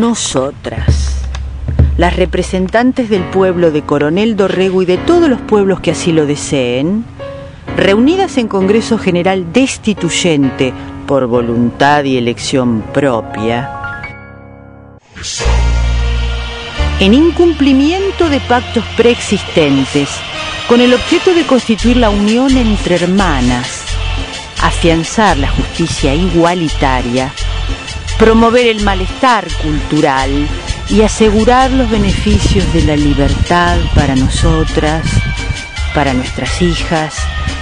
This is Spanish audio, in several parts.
Nosotras, las representantes del pueblo de Coronel Dorrego y de todos los pueblos que así lo deseen, reunidas en Congreso General Destituyente por voluntad y elección propia, en incumplimiento de pactos preexistentes, con el objeto de constituir la unión entre hermanas, afianzar la justicia igualitaria, promover el malestar cultural y asegurar los beneficios de la libertad para nosotras, para nuestras hijas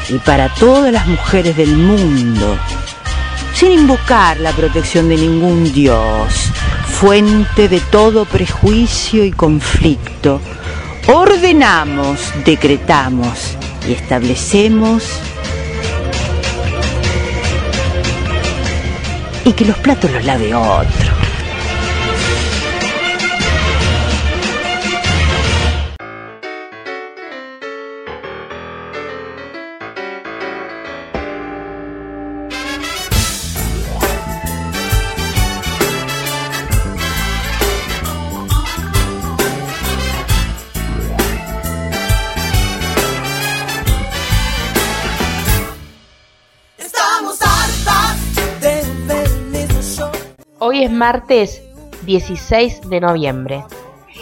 y para todas las mujeres del mundo, sin invocar la protección de ningún Dios, fuente de todo prejuicio y conflicto, ordenamos, decretamos y establecemos y que los platos los lave otro. Es martes 16 de noviembre.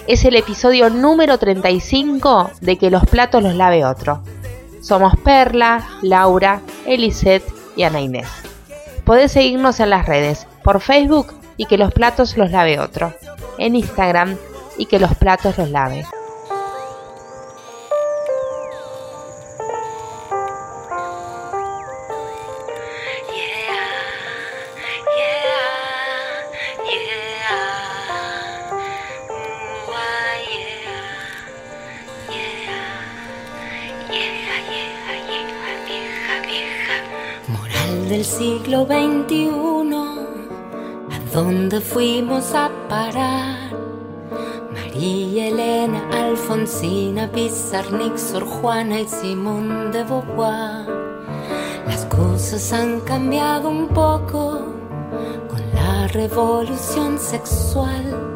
Es el episodio número 35 de Que los platos los lave otro. Somos Perla, Laura, Elisette y Ana Inés. Podés seguirnos en las redes, por Facebook y que los platos los lave otro, en Instagram y que los platos los lave. Del siglo XXI, ¿a dónde fuimos a parar? María Elena, Alfonsina, Pizarnik, Sor Juana y Simón de Beauvoir. Las cosas han cambiado un poco con la revolución sexual.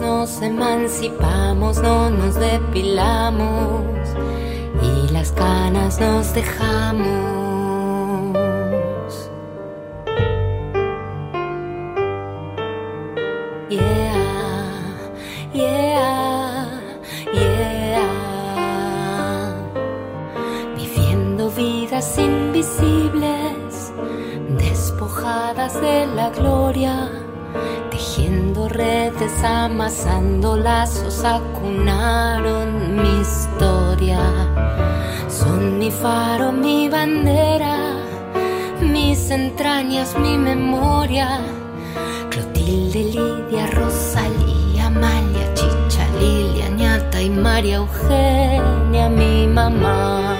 Nos emancipamos, no nos depilamos y las canas nos dejamos. De la gloria, tejiendo redes, amasando lazos, acunaron mi historia. Son mi faro, mi bandera, mis entrañas, mi memoria. Clotilde, Lidia, Rosalía, Amalia, Chicha, Lilia, Ñata y María Eugenia, mi mamá.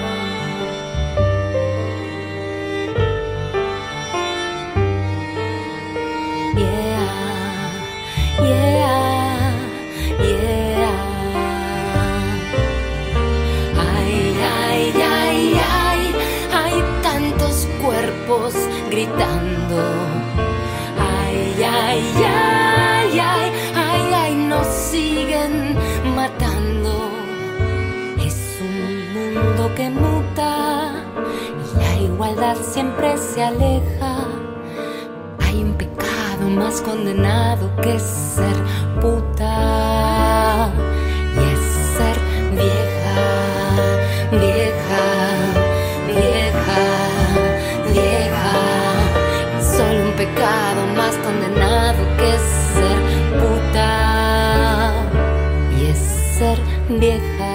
Gritando. Ay, ay, ay, ay, ay, ay, nos siguen matando. Es un mundo que muta y la igualdad siempre se aleja. Hay un pecado más condenado que ser puta vieja,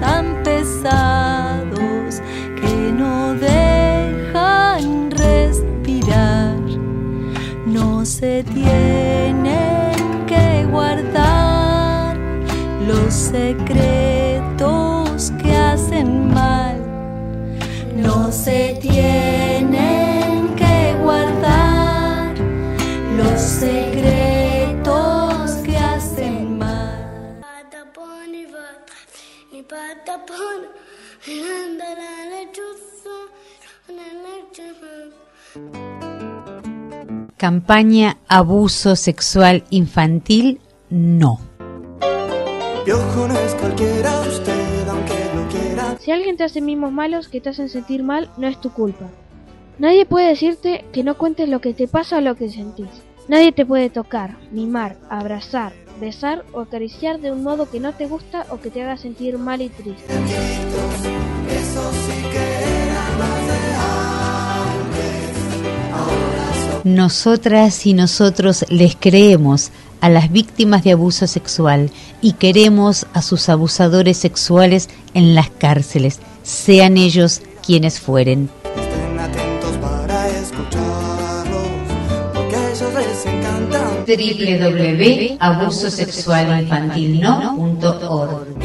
tan pesados que no dejan respirar. No se tienen que guardar los secretos Campaña Abuso Sexual Infantil No. Piojo no es cualquiera, usted aunque no quiera. Si alguien te hace mimos malos que te hacen sentir mal, no es tu culpa. Nadie puede decirte que no cuentes lo que te pasa o lo que sentís. Nadie te puede tocar, mimar, abrazar, besar o acariciar de un modo que no te gusta o que te haga sentir mal y triste. Nosotras y nosotros les creemos a las víctimas de abuso sexual y queremos a sus abusadores sexuales en las cárceles, sean ellos quienes fueren. Estén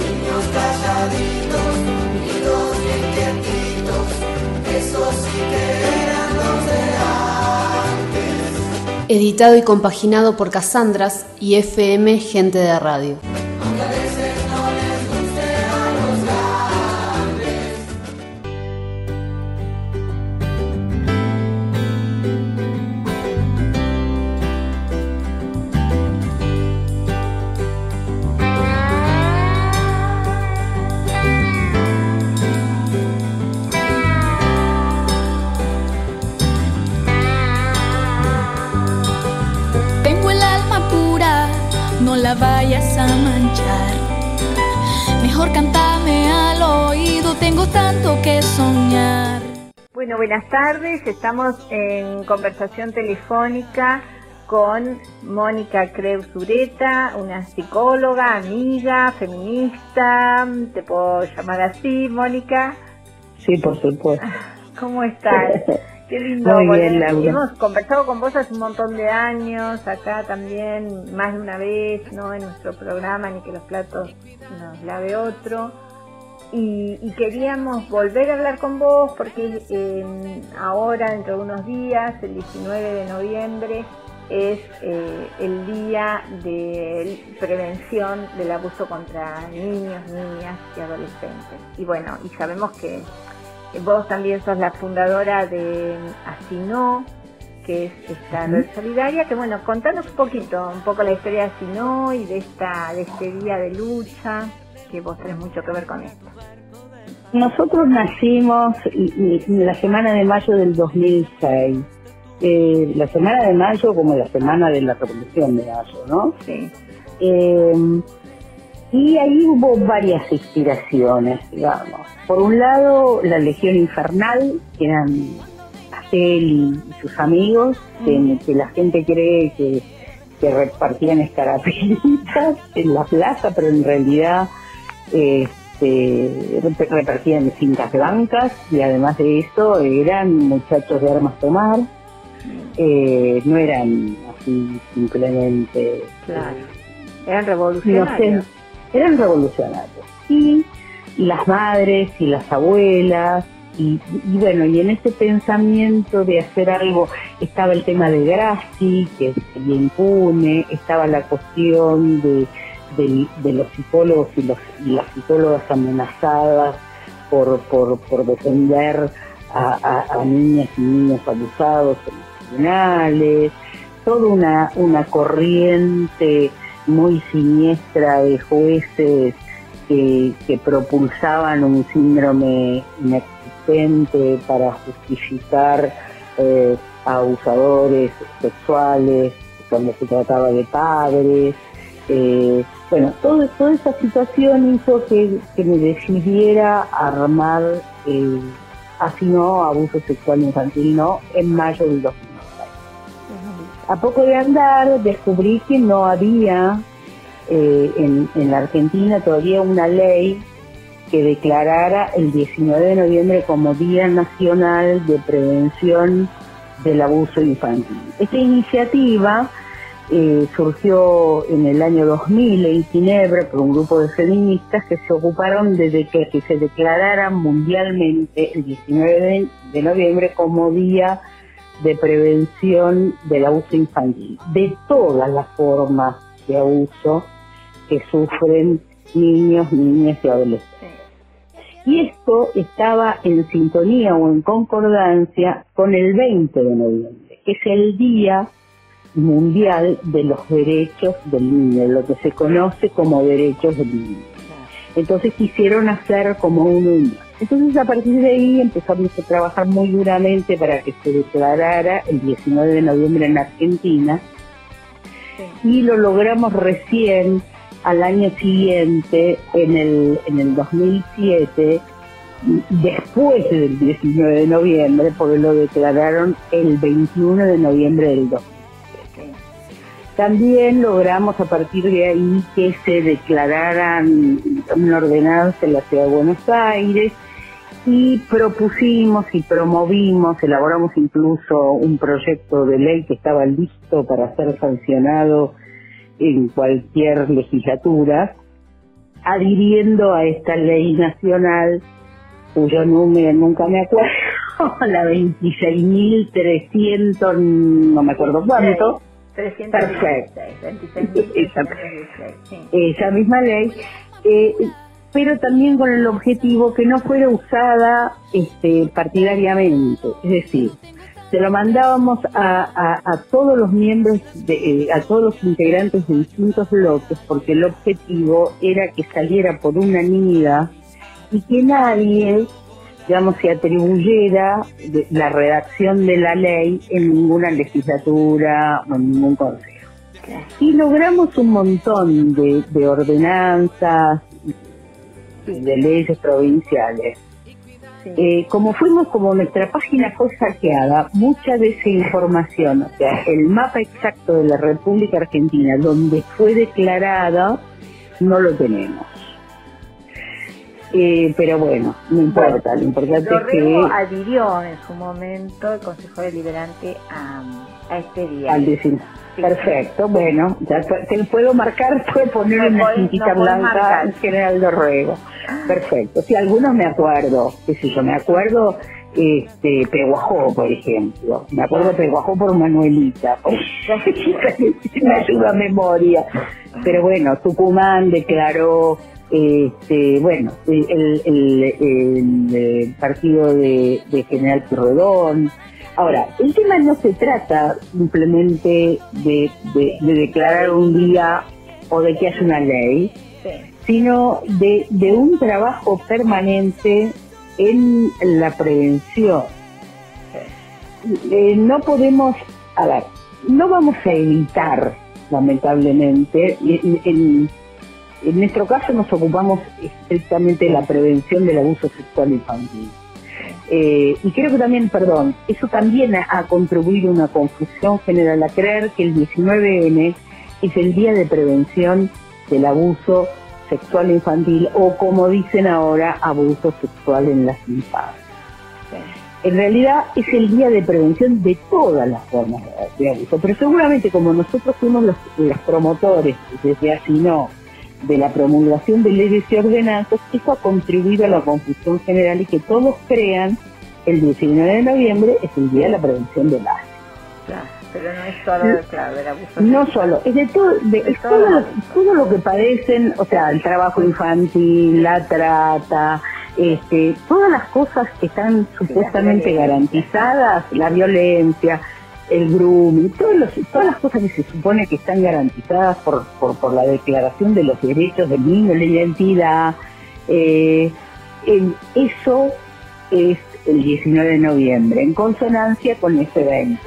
Editado y compaginado por Cassandras y FM Gente de Radio. Bueno, buenas tardes. Estamos en conversación telefónica con Mónica Creus Ureta, una psicóloga, amiga, feminista. ¿Te puedo llamar así, Mónica? Sí, por supuesto. ¿Cómo estás? Qué lindo. Muy bien, Laura. Hemos conversado con vos hace un montón de años, acá también más de una vez, ¿no? En nuestro programa, ni que los platos nos lave otro. Y, y queríamos volver a hablar con vos porque eh, ahora, dentro de unos días, el 19 de noviembre, es eh, el día de prevención del abuso contra niños, niñas y adolescentes. Y bueno, y sabemos que Vos también sos la fundadora de Asino, que es esta red solidaria, que bueno, contanos un poquito, un poco la historia de Asino y de esta, de este día de lucha, que vos tenés mucho que ver con esto. Nosotros nacimos la semana de mayo del 2006. Eh, la semana de mayo como la semana de la revolución de mayo, ¿no? Sí. Eh, y ahí hubo varias inspiraciones, digamos. Por un lado, la Legión Infernal, que eran Acel y sus amigos, que, que la gente cree que, que repartían escarapelitas en la plaza, pero en realidad este, rep- repartían cintas blancas y además de eso eran muchachos de armas tomar. Eh, no eran así simplemente Claro. Eran no revolucionarios. sé, eran revolucionarios. Y las madres y las abuelas, y, y bueno, y en ese pensamiento de hacer algo, estaba el tema de Graci, que sería impune, estaba la cuestión de, de los psicólogos y, las psicólogas amenazadas por, defender a, niñas y niños abusados en tribunales, toda una, una corriente muy siniestra de jueces que, propulsaban un síndrome inexistente para justificar eh, abusadores sexuales cuando se trataba de padres. Eh, bueno, todo, toda esa situación hizo que, me decidiera armar, eh, así no, abuso sexual infantil no, en mayo del 2009. A poco de andar descubrí que no había eh, en, en la Argentina todavía una ley que declarara el 19 de noviembre como Día Nacional de Prevención del Abuso Infantil. Esta iniciativa eh, surgió en el año 2000 en Ginebra por un grupo de feministas que se ocuparon de que, se declarara mundialmente el 19 de, noviembre como Día de Prevención del Abuso Infantil, de todas las formas de abuso que sufren niños, niñas y adolescentes. Y esto estaba en sintonía o en concordancia con el 20 de noviembre, que es el día mundial de los derechos del niño, lo que se conoce como derechos del niño. Entonces quisieron hacer como un unión. Entonces a partir de ahí empezamos a trabajar muy duramente para que se declarara el 19 de noviembre en Argentina y lo logramos recién al año siguiente, en el, en el 2007, después del 19 de noviembre, porque lo declararon el 21 de noviembre del 2007. También logramos a partir de ahí que se declararan una ordenanza en la ciudad de Buenos Aires y propusimos y promovimos, elaboramos incluso un proyecto de ley que estaba listo para ser sancionado en cualquier legislatura, adhiriendo a esta ley nacional cuyo número nunca me acuerdo, la 26.300, no me acuerdo cuánto, Perfecto. Esa, misma ley, eh, pero también con el objetivo que no fuera usada este, partidariamente. Es decir, se lo mandábamos a, a, todos los miembros, de, eh, a todos los integrantes de distintos bloques, porque el objetivo era que saliera por una unanimidad y que nadie digamos, se atribuyera la redacción de la ley en ninguna legislatura o en ningún consejo. Y logramos un montón de, ordenanzas y de leyes provinciales. Eh, como fuimos, como nuestra página fue saqueada, mucha de esa información, o sea, el mapa exacto de la República Argentina, donde fue declarada, no lo tenemos. Eh, pero bueno, no importa, lo importante es que... adhirió en su momento el Consejo Deliberante a, a este día. Al decir, Perfecto, bueno, ya te puedo marcar, puedo poner una cintita blanca en general de ruego. Perfecto, si algunos me acuerdo, qué sé yo, me acuerdo este Peguajó, por ejemplo. Me acuerdo Peguajó por Manuelita, me ayuda a memoria. Pero bueno, Tucumán declaró este, bueno, el, el, partido de, General Pirredón. Ahora, el tema no se trata simplemente de, declarar un día o de que haya una ley, sino de, un trabajo permanente en la prevención. Eh, no podemos, a ver, no vamos a evitar, lamentablemente, en, en nuestro caso nos ocupamos estrictamente de la prevención del abuso sexual infantil. Eh, y creo que también, perdón, eso también ha, contribuido a una confusión general a creer que el 19N es el día de prevención del abuso sexual infantil o como dicen ahora, abuso sexual en las infancias. En realidad es el día de prevención de todas las formas de, abuso, pero seguramente como nosotros fuimos los, los promotores desde así no, de la promulgación de leyes y ordenanzas, eso ha contribuido a la confusión general y que todos crean el 19 de noviembre es el Día de la Prevención del Claro, pero no es solo, claro, el abuso. No solo, es de todo, de, todo, lo, que padecen, o sea, el trabajo infantil, la trata, este, todas las cosas que están supuestamente garantizadas, la violencia, el grooming, todas las cosas que se supone que están garantizadas por, por, la Declaración de los Derechos del Niño, la identidad, eh, eso es el 19 de noviembre, en consonancia con ese evento.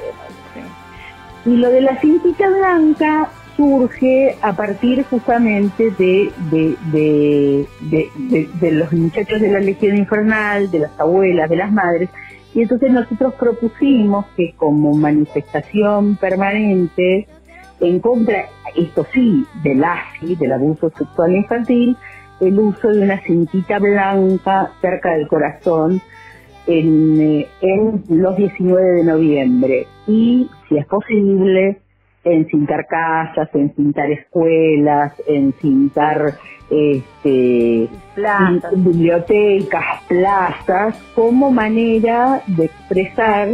Y lo de la cintita blanca surge a partir justamente de, de, de, los muchachos de la Legión Infernal, de las abuelas, de las madres, y entonces nosotros propusimos que como manifestación permanente en contra, esto sí, del ASI, del abuso sexual infantil, el uso de una cintita blanca cerca del corazón en, eh, en los 19 de noviembre. Y, si es posible, encintar casas, encintar escuelas, encintar este, bibliotecas, plazas, como manera de expresar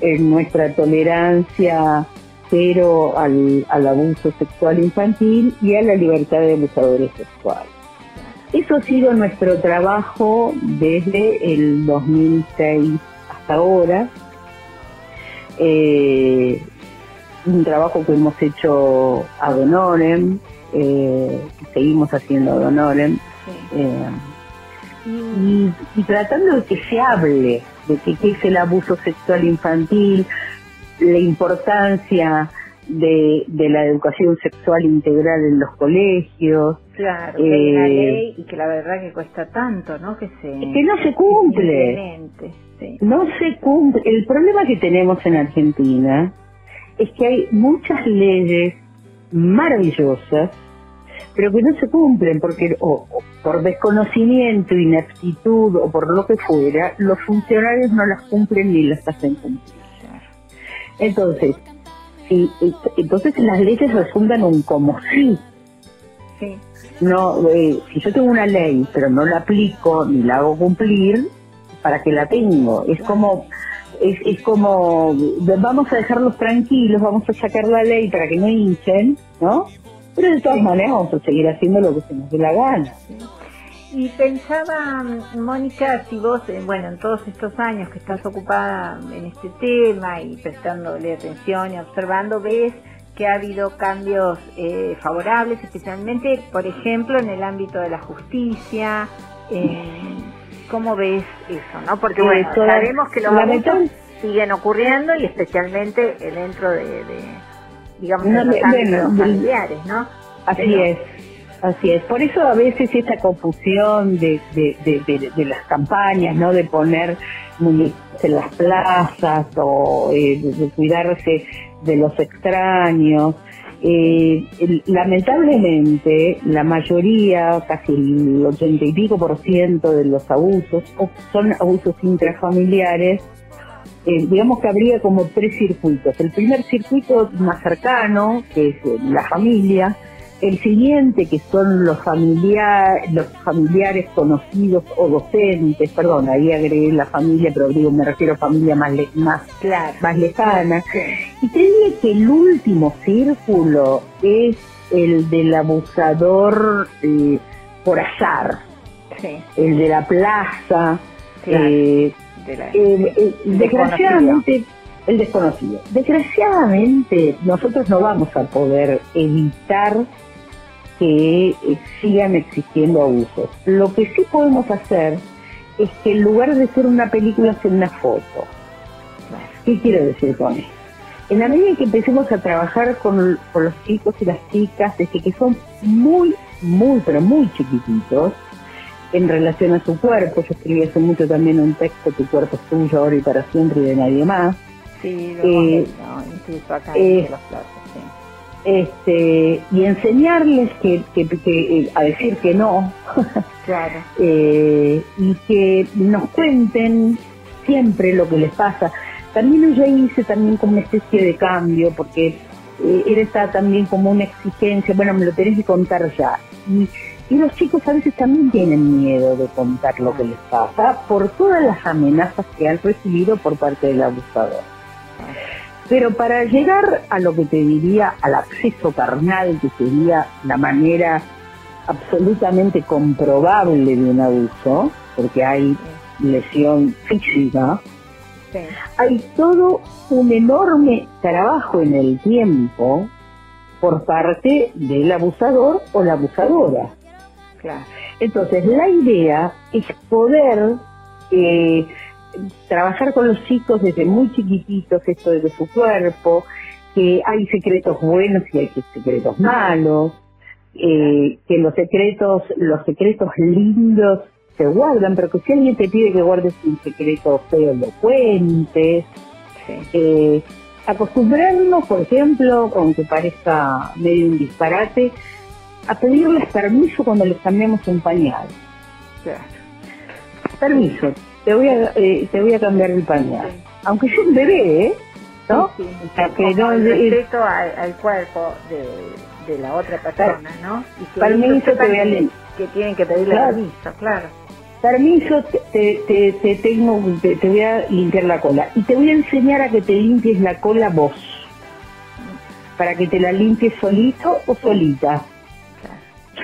eh, nuestra tolerancia cero al, al abuso sexual infantil y a la libertad de abusadores sexuales. Eso ha sido nuestro trabajo desde el 2006 hasta ahora. Eh, un trabajo que hemos hecho a Donorem, eh, seguimos haciendo a Donorem, eh, y, tratando de que se hable de que, qué es el abuso sexual infantil, la importancia de, la educación sexual integral en los colegios. Claro, que hay una eh, ley y que la verdad que cuesta tanto, ¿no? Que, se, que no se cumple. No se cumple. El problema que tenemos en Argentina es que hay muchas leyes maravillosas, pero que no se cumplen porque o, por desconocimiento, ineptitud o por lo que fuera, los funcionarios no las cumplen ni las hacen cumplir. Entonces, si, entonces las leyes resultan un como sí. sí. No, eh, si yo tengo una ley pero no la aplico ni la hago cumplir, ¿para qué la tengo? Es como es, es como, vamos a dejarlos tranquilos, vamos a sacar la ley para que no hinchen, ¿no? Pero de todas maneras vamos a seguir haciendo lo que se nos dé la gana. Y pensaba, Mónica, si vos, eh, bueno, en todos estos años que estás ocupada en este tema y prestándole atención y observando, ves que ha habido cambios eh, favorables, especialmente, por ejemplo, en el ámbito de la justicia, ¿Cómo ves eso? no Porque bueno, sabemos que los abusos siguen ocurriendo y especialmente dentro de, de digamos, de los familiares, ¿no? Así es. Así es, por eso a veces esta confusión de, de, de, de las campañas, ¿no? De poner en las plazas o eh, de cuidarse de los extraños, eh, lamentablemente, la mayoría, casi el ochenta y pico por ciento de los abusos son abusos intrafamiliares. Eh, digamos que habría como tres circuitos. El primer circuito más cercano, que es la familia, el siguiente, que son los, familiares los familiares conocidos o docentes, perdón, ahí agregué la familia, pero digo, me refiero a familia más, más, más lejana. Y te que el último círculo es el del abusador eh, por azar, el de la plaza, eh, eh, desgraciadamente el desconocido. Desgraciadamente nosotros no vamos a poder evitar que eh, sigan existiendo abusos. Lo que sí podemos hacer es que en lugar de ser una película, sea una foto. ¿Qué quiero decir con esto? En la medida que empecemos a trabajar con, los chicos y las chicas, desde que son muy, muy, pero muy chiquititos, en relación a su cuerpo, yo escribí hace mucho también un texto, Tu cuerpo es tuyo ahora y para siempre y de nadie más. Sí, lo eh, incluso acá en los platos este, y enseñarles que, eh, a decir que no claro. eh, y que nos cuenten siempre lo que les pasa. También yo hice también como una especie de cambio porque eh, era también como una exigencia, bueno, me lo tenés que contar ya. Y, y los chicos a veces también tienen miedo de contar lo que les pasa por todas las amenazas que han recibido por parte del abusador. Pero para llegar a lo que te diría, al acceso carnal, que sería la manera absolutamente comprobable de un abuso, porque hay lesión física, Hay todo un enorme trabajo en el tiempo por parte del abusador o la abusadora. Entonces, la idea es poder eh, trabajar con los chicos desde muy chiquititos esto de su cuerpo, que hay secretos buenos y hay secretos malos, eh, que los secretos, los secretos lindos se guardan, pero que si alguien te pide que guardes un secreto feo, lo cuentes. Eh, acostumbrarnos, por ejemplo, aunque parezca medio un disparate, a pedirles permiso cuando les cambiamos un pañal. Permiso, te voy a, eh, te voy a cambiar el pañal. Aunque sea un bebé, ¿eh? ¿no? Sí, que no el respeto al, cuerpo de, de, la otra persona, ¿no? Y que permiso te voy a que, tienen que pedirle permiso, claro. Permiso, te, te, te tengo, te, voy a limpiar la cola. Y te voy a enseñar a que te limpies la cola vos. Para que te la limpies solito o solita.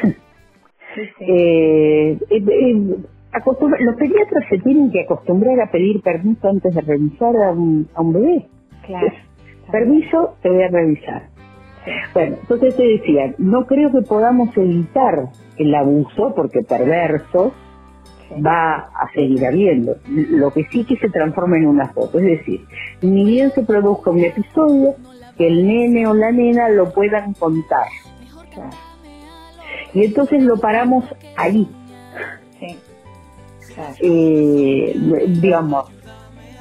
Eh, eh, eh, los pediatras se tienen que acostumbrar a pedir permiso antes de revisar a un, a un bebé. Claro. Permiso, te voy a revisar. Bueno, entonces te decía, no creo que podamos evitar el abuso, porque perversos va a seguir habiendo. Lo que sí que se transforma en una foto, es decir, ni bien se produzca un episodio, que el nene o la nena lo puedan contar. Y entonces lo paramos ahí. Eh, digamos,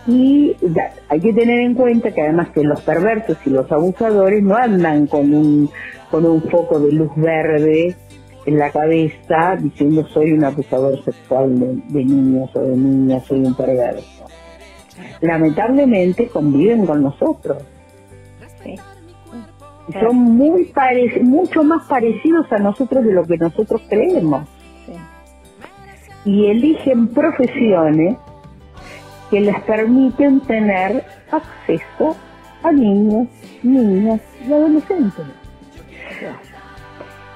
y hay que tener en cuenta que además que los perversos y los abusadores no andan con un, con un foco de luz verde en la cabeza diciendo soy un abusador sexual de, niños o de niñas, soy un perverso. Lamentablemente conviven con nosotros. Son muy mucho más parecidos a nosotros de lo que nosotros creemos. Y eligen profesiones que les permiten tener acceso a niños, niñas y adolescentes.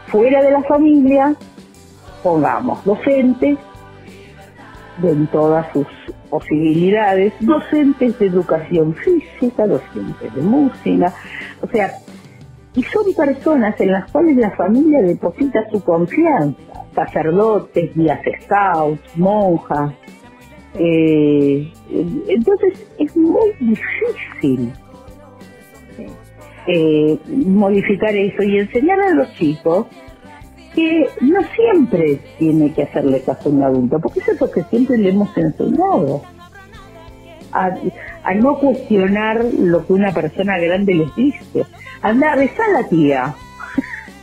Fuera de la familia, pongamos docentes, en todas sus posibilidades, docentes de educación física, docentes de música, o sea, y son personas en las cuales la familia deposita su confianza, sacerdotes, guías scouts, monjas, eh, entonces es muy difícil eh, modificar eso y enseñar a los chicos que no siempre tiene que hacerle caso a un adulto, porque eso es lo que siempre le hemos enseñado. A, no cuestionar lo que una persona grande les dice. Anda, besá a la tía.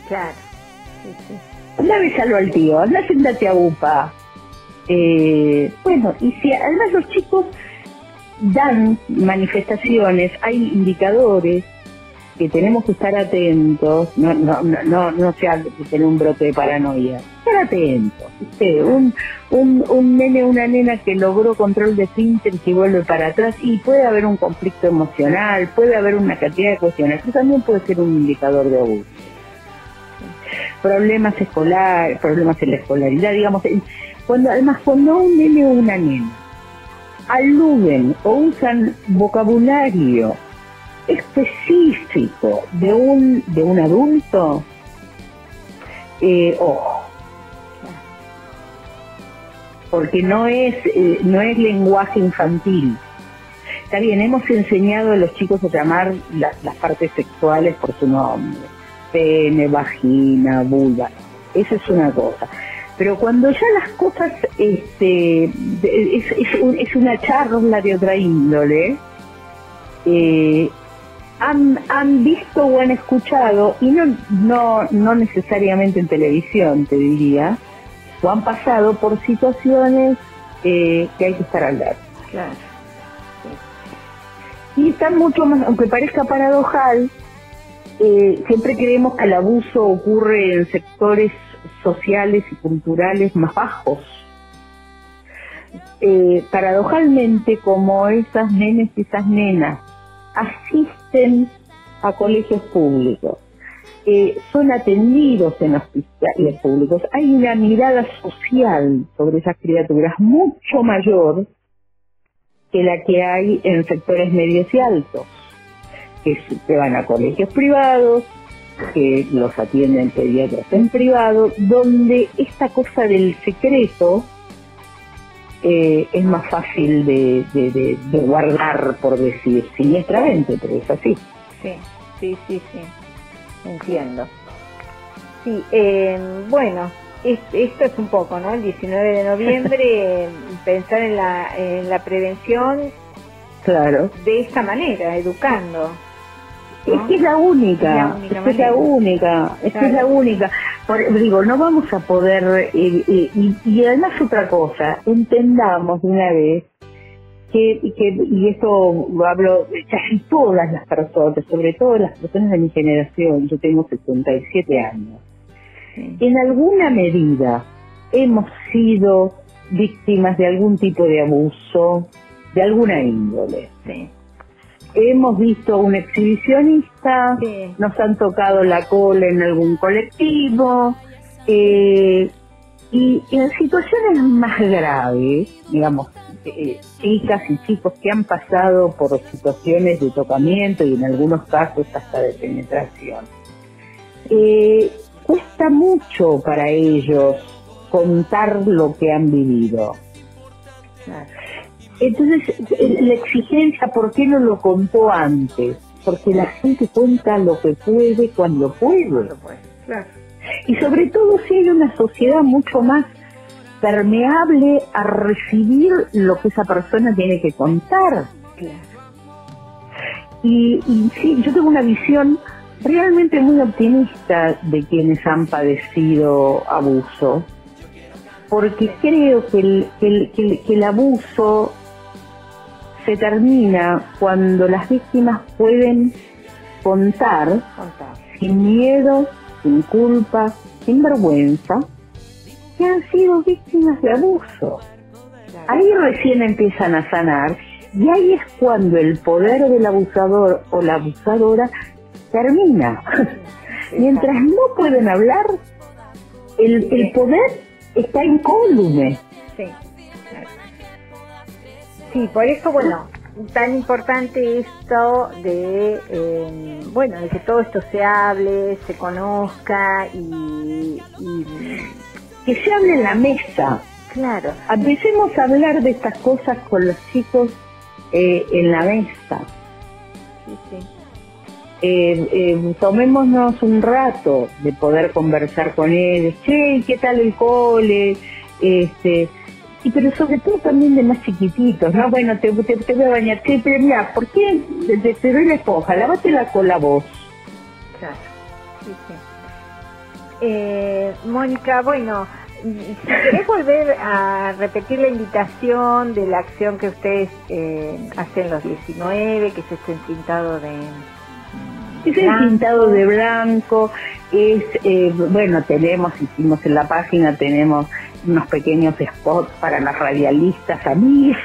Claro. Anda, besalo al tío. Anda, sentate a UPA. Eh, bueno, y si además los chicos dan manifestaciones, hay indicadores que tenemos que estar atentos, no, no, no, no, sea tener un brote de paranoia, estar atentos. Un, un, un nene una nena que logró control de síntesis y vuelve para atrás y puede haber un conflicto emocional, puede haber una cantidad de cuestiones, eso también puede ser un indicador de abuso. Problemas escolares, problemas en la escolaridad, digamos, cuando además cuando un nene o una nena aluden o usan vocabulario específico de un de un adulto, eh, ojo, porque no es eh, no es lenguaje infantil. Está bien, hemos enseñado a los chicos a llamar las partes sexuales por su nombre, pene, vagina, vulva. Esa es una cosa. Pero cuando ya las cosas, este, es, es, una charla de otra índole, eh, han, han visto o han escuchado, y no, no, no necesariamente en televisión, te diría, o han pasado por situaciones eh, que hay que estar al lado. Claro. Y están mucho más, aunque parezca paradojal, eh, siempre creemos que el abuso ocurre en sectores sociales y culturales más bajos. Eh, paradojalmente, como esas nenes y esas nenas asisten a colegios públicos, eh, son atendidos en hospitales públicos, hay una mirada social sobre esas criaturas mucho mayor que la que hay en sectores medios y altos, que, que van a colegios privados, que los atienden pediatras en privado, donde esta cosa del secreto eh, es más fácil de, de, guardar, por decir, siniestramente, pero es así. Sí, sí, sí, sí, entiendo. Sí, eh, bueno, esto es un poco, ¿no? El 19 de noviembre, pensar en la, en la prevención claro. de esta manera, educando. Es que es la única, es, la única es la única, es es la única. digo, no vamos a poder, eh, eh, y, además otra cosa, entendamos de una vez que, que, y esto lo hablo casi todas las personas, sobre todo las personas de mi generación, yo tengo 77 años, en alguna medida hemos sido víctimas de algún tipo de abuso, de alguna índole. Sí hemos visto a un exhibicionista, nos han tocado la cola en algún colectivo, eh, y en situaciones más graves, digamos, eh, chicas y chicos que han pasado por situaciones de tocamiento y en algunos casos hasta de penetración, eh, cuesta mucho para ellos contar lo que han vivido. Entonces, la exigencia, ¿por qué no lo contó antes? Porque la gente cuenta lo que puede cuando puede. Y sobre todo si hay una sociedad mucho más permeable a recibir lo que esa persona tiene que contar. Y, y sí, yo tengo una visión realmente muy optimista de quienes han padecido abuso, porque creo que el, que el abuso se termina cuando las víctimas pueden contar, sin miedo, sin culpa, sin vergüenza, que han sido víctimas de abuso. Ahí recién empiezan a sanar y ahí es cuando el poder del abusador o la abusadora termina. Mientras no pueden hablar, el, el poder está incólume. Sí. Sí, por eso, bueno, tan importante esto de, eh, bueno, de que todo esto se hable, se conozca y, que se hable en la mesa. Claro. Empecemos a hablar de estas cosas con los chicos eh, en la mesa. Sí, sí. Eh, tomémonos un rato de poder conversar con ellos. Che, ¿qué tal el cole? Este, y pero sobre todo también de más chiquititos, ¿no? Bueno, te, te, voy a bañar, sí, pero mira, ¿por qué te, te doy la esponja? Lávatela con la voz. Claro, sí, sí. Eh, Mónica, bueno, si querés volver a repetir la invitación de la acción que ustedes eh, hacen los 19, que es este pintado de... Es el pintado de blanco, es, eh, bueno, tenemos, hicimos en la página, tenemos unos pequeños spots para las radialistas amigas,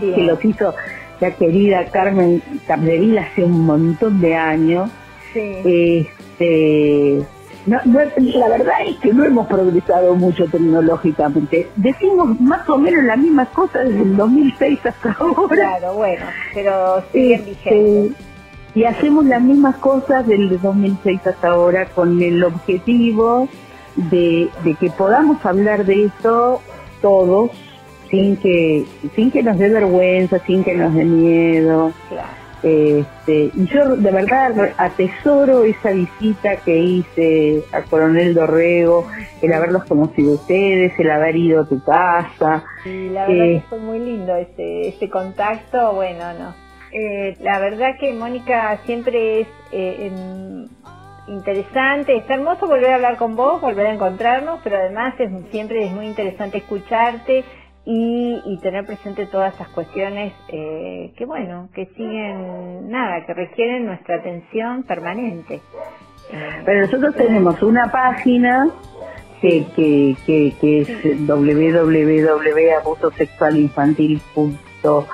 que los hizo la querida Carmen Capdevila hace un montón de años. Este, no, la verdad es que no hemos progresado mucho tecnológicamente. Decimos más o menos la misma cosa desde el 2006 hasta ahora. Claro, bueno, pero siguen este, vigentes. Y hacemos las mismas cosas del 2006 hasta ahora con el objetivo de, que podamos hablar de esto todos sin que sin que nos dé vergüenza, sin que nos dé miedo. Este, yo de verdad atesoro esa visita que hice a Coronel Dorrego, el haberlos conocido ustedes, el haber ido a tu casa. Sí, la verdad que fue muy lindo ese, ese contacto, bueno, no. Eh, la verdad que Mónica siempre es eh, en, interesante, está hermoso volver a hablar con vos, volver a encontrarnos, pero además es, siempre es muy interesante escucharte y, tener presente todas esas cuestiones eh, que bueno, que siguen, nada, que requieren nuestra atención permanente. Eh, pero nosotros tenemos una página que, que, que, que es www.abusosexualinfantil.com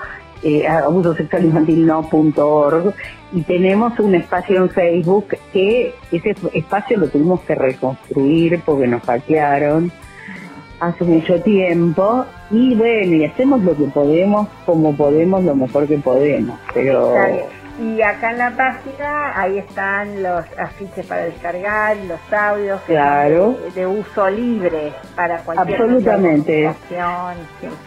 eh, abusosexualinfantilno.org y tenemos un espacio en Facebook que ese espacio lo tuvimos que reconstruir porque nos hackearon hace mucho tiempo y bueno, y hacemos lo que podemos, como podemos, lo mejor que podemos. Pero y acá en la página, ahí están los afiches para descargar, los audios claro. de, uso libre para cualquier Absolutamente.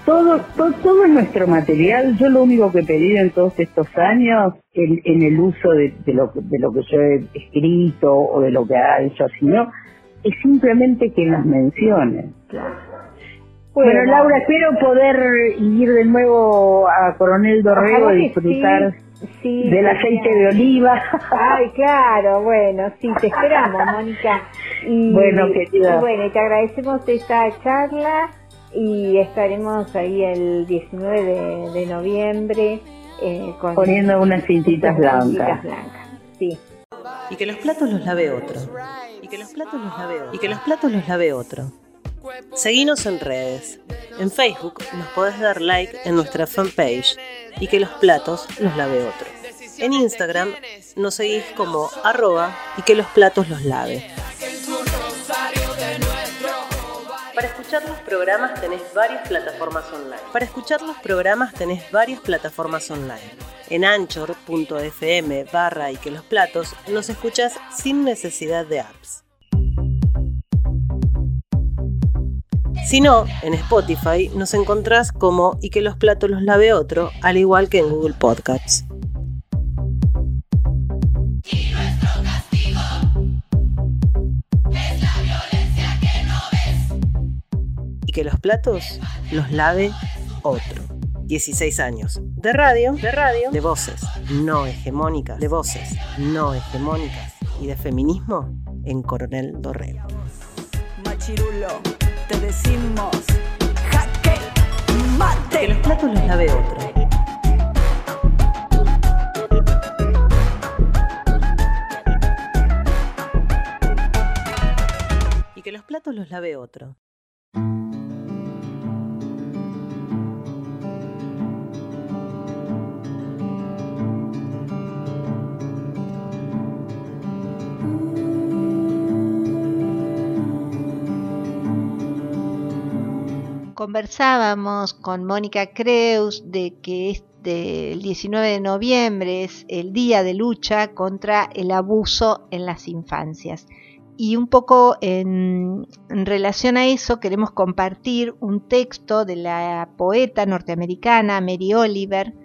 Todo, todo, todo nuestro material, yo lo único que he pedido en todos estos años, en, en el uso de, lo, de lo que yo he escrito o de lo que ha hecho no es simplemente que las mencionen. Bueno, Laura, espero poder ir de nuevo a Coronel Dorrego y disfrutar del aceite de oliva. Ay, claro, bueno, sí, te esperamos, Mónica. Y, bueno, querida. Y bueno, te agradecemos esta charla y estaremos ahí el 19 de, noviembre eh, poniendo unas cintitas blancas. Sí. Y que los platos los lave otro. Y que los platos los lave otro. Y que los platos los lave otro. Seguinos en redes. En Facebook nos podés dar like en nuestra fanpage y que los platos los lave otro. En Instagram nos seguís como arroba y que los platos los lave. Para escuchar los programas tenés varias plataformas online. Para escuchar los programas tenés varias plataformas online. En anchor.fm barra y que los platos nos escuchás sin necesidad de apps. Si no, en Spotify nos encontrás como y que los platos los lave otro, al igual que en Google Podcasts. Y que los platos los lave otro. 16 años. De radio, de radio, de voces no hegemónicas, de voces no hegemónicas y de feminismo en Coronel Dorrego. Machirulo te decimos jaque mate. Que los platos los lave otro. Y que los platos los lave otro. Conversábamos con Mónica Creus de que este, el 19 de noviembre es el día de lucha contra el abuso en las infancias. Y un poco en, relación a eso queremos compartir un texto de la poeta norteamericana Mary Oliver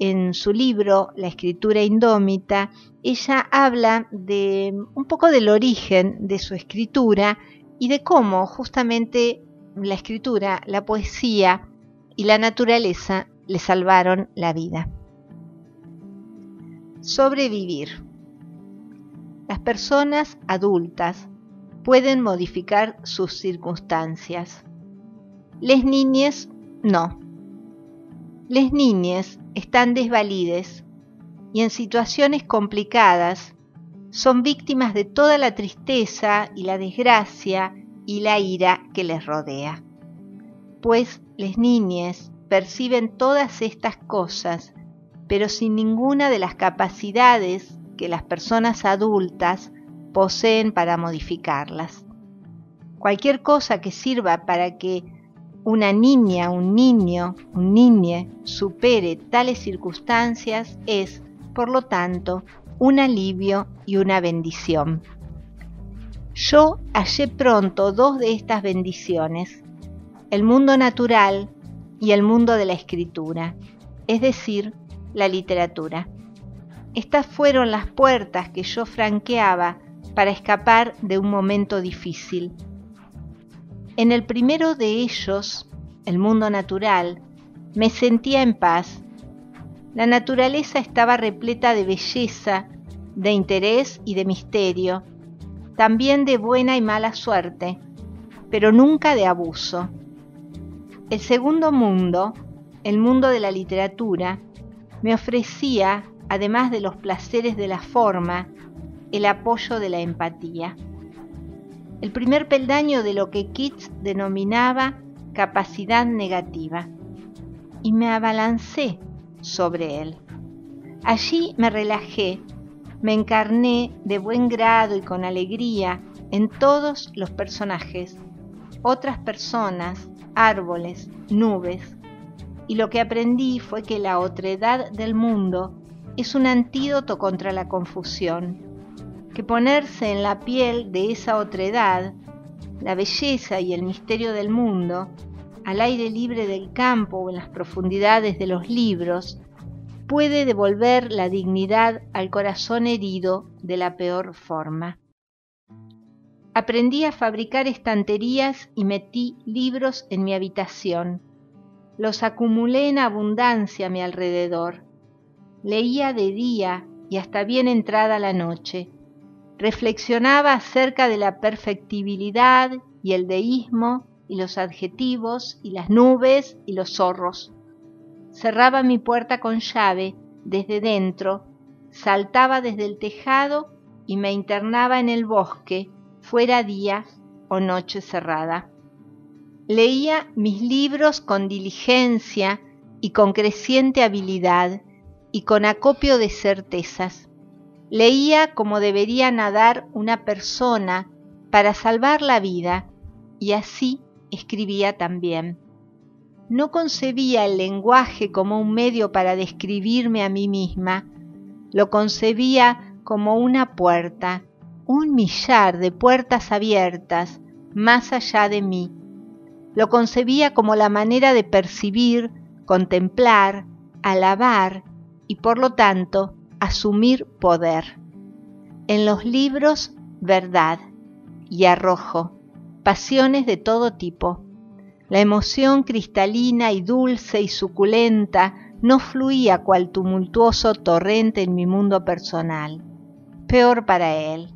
en su libro La escritura indómita. Ella habla de un poco del origen de su escritura y de cómo justamente la escritura, la poesía y la naturaleza le salvaron la vida. Sobrevivir. Las personas adultas pueden modificar sus circunstancias. Les niñes no. Les niñes están desvalides y en situaciones complicadas son víctimas de toda la tristeza y la desgracia y la ira que les rodea. Pues les niñes perciben todas estas cosas, pero sin ninguna de las capacidades que las personas adultas poseen para modificarlas. Cualquier cosa que sirva para que una niña, un niño, un niñe supere tales circunstancias es, por lo tanto, un alivio y una bendición. Yo hallé pronto dos de estas bendiciones, el mundo natural y el mundo de la escritura, es decir, la literatura. Estas fueron las puertas que yo franqueaba para escapar de un momento difícil. En el primero de ellos, el mundo natural, me sentía en paz. La naturaleza estaba repleta de belleza, de interés y de misterio, también de buena y mala suerte, pero nunca de abuso. El segundo mundo, el mundo de la literatura, me ofrecía, además de los placeres de la forma, el apoyo de la empatía. El primer peldaño de lo que Keats denominaba capacidad negativa, y me abalancé sobre él. Allí me relajé me encarné de buen grado y con alegría en todos los personajes, otras personas, árboles, nubes. Y lo que aprendí fue que la otredad del mundo es un antídoto contra la confusión, que ponerse en la piel de esa otredad, la belleza y el misterio del mundo, al aire libre del campo o en las profundidades de los libros, puede devolver la dignidad al corazón herido de la peor forma. Aprendí a fabricar estanterías y metí libros en mi habitación. Los acumulé en abundancia a mi alrededor. Leía de día y hasta bien entrada la noche. Reflexionaba acerca de la perfectibilidad y el deísmo y los adjetivos y las nubes y los zorros. Cerraba mi puerta con llave desde dentro, saltaba desde el tejado y me internaba en el bosque fuera día o noche cerrada. Leía mis libros con diligencia y con creciente habilidad y con acopio de certezas. Leía como debería nadar una persona para salvar la vida y así escribía también. No concebía el lenguaje como un medio para describirme a mí misma, lo concebía como una puerta un millar de puertas abiertas más allá de mí. Lo concebía como la manera de percibir, contemplar, alabar y por lo tanto asumir poder. En los libros, verdad y arrojo, pasiones de todo tipo. La emoción cristalina y dulce y suculenta no fluía cual tumultuoso torrente en mi mundo personal. Peor para él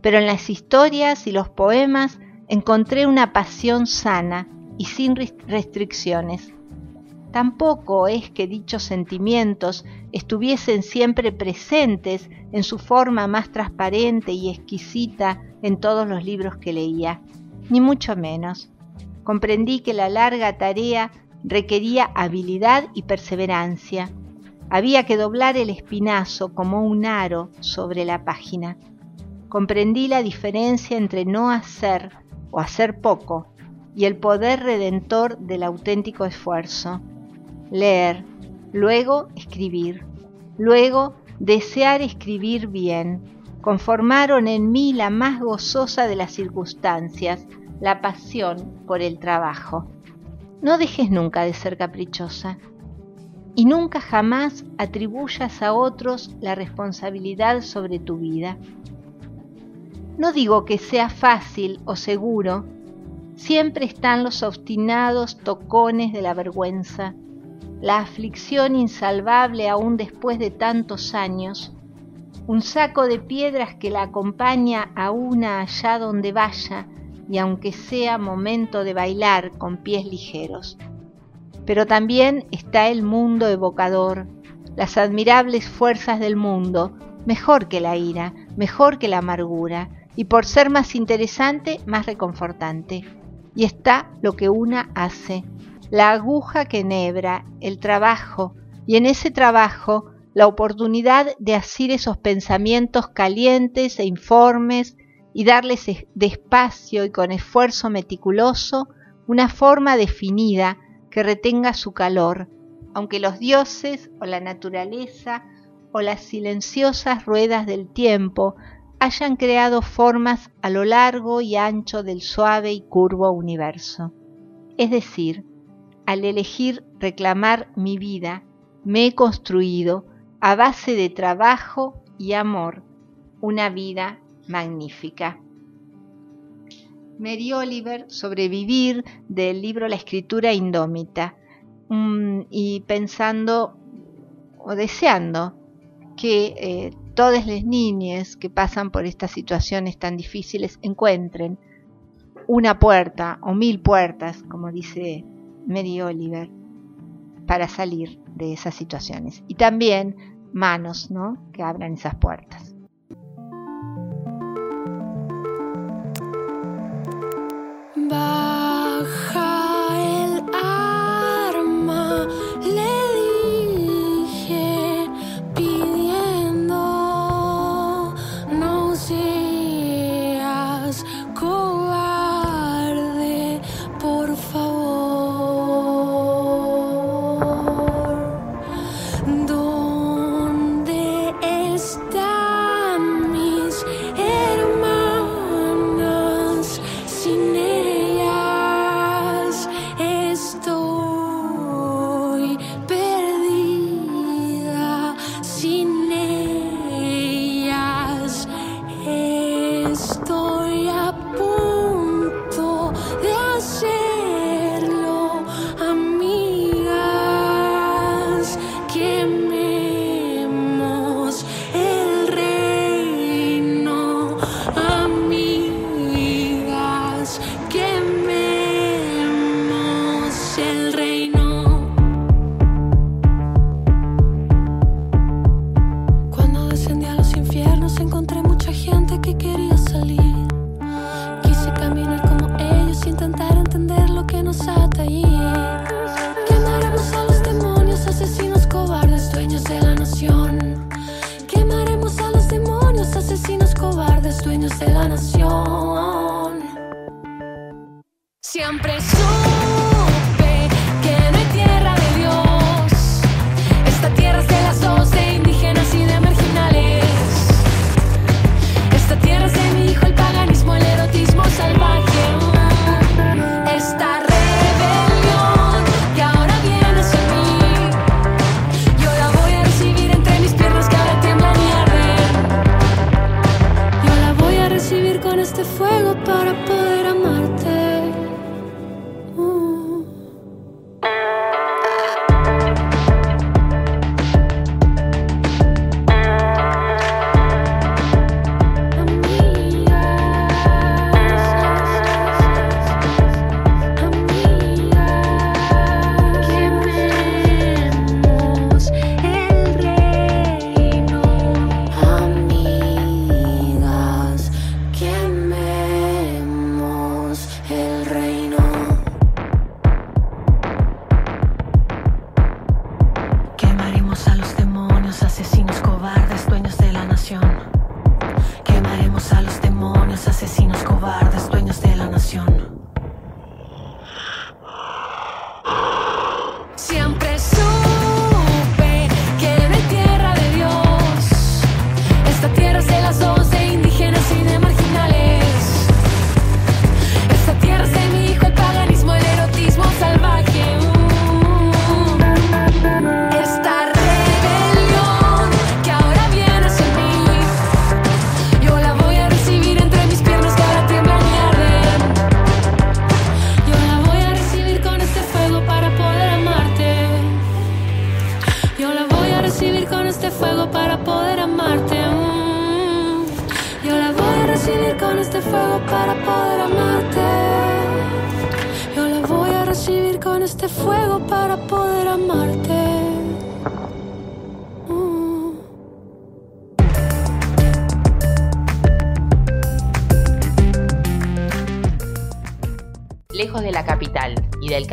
pero en las historias y los poemas encontré una pasión sana y sin restricciones. Tampoco es que dichos sentimientos estuviesen siempre presentes en su forma más transparente y exquisita en todos los libros que leía, ni mucho menos. Comprendí que la larga tarea requería habilidad y perseverancia. Había que doblar el espinazo como un aro sobre la página comprendí la diferencia entre no hacer o hacer poco y el poder redentor del auténtico esfuerzo. Leer, luego escribir, luego desear escribir bien, conformaron en mí la más gozosa de las circunstancias, la pasión por el trabajo. No dejes nunca de ser caprichosa y nunca jamás atribuyas a otros la responsabilidad sobre tu vida. No digo que sea fácil o seguro, siempre están los obstinados tocones de la vergüenza, la aflicción insalvable aún después de tantos años, un saco de piedras que la acompaña a una allá donde vaya y aunque sea momento de bailar con pies ligeros. Pero también está el mundo evocador, las admirables fuerzas del mundo, mejor que la ira, mejor que la amargura, y por ser más interesante, más reconfortante. Y está lo que una hace, la aguja que enhebra, el trabajo, y en ese trabajo la oportunidad de asir esos pensamientos calientes e informes y darles despacio y con esfuerzo meticuloso una forma definida que retenga su calor, aunque los dioses o la naturaleza o las silenciosas ruedas del tiempo hayan creado formas a lo largo y ancho del suave y curvo universo. Es decir, al elegir reclamar mi vida, me he construido a base de trabajo y amor una vida magnífica. Mary Oliver, Sobrevivir, del libro La escritura indómita, mm, y pensando o deseando que eh, todas las niñas que pasan por estas situaciones tan difíciles encuentren una puerta o mil puertas, como dice Mary Oliver, para salir de esas situaciones. Y también manos, ¿no? Que abran esas puertas. Baja el arma, le dije pidiendo, no seas cobarde, por favor.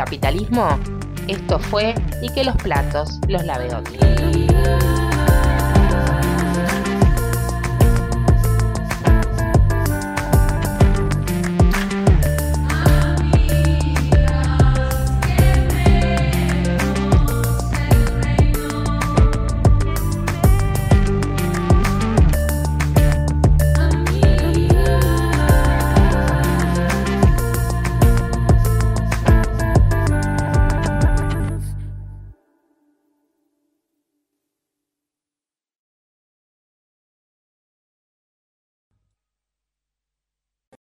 capitalismo? Esto fue y que los platos los lave otro.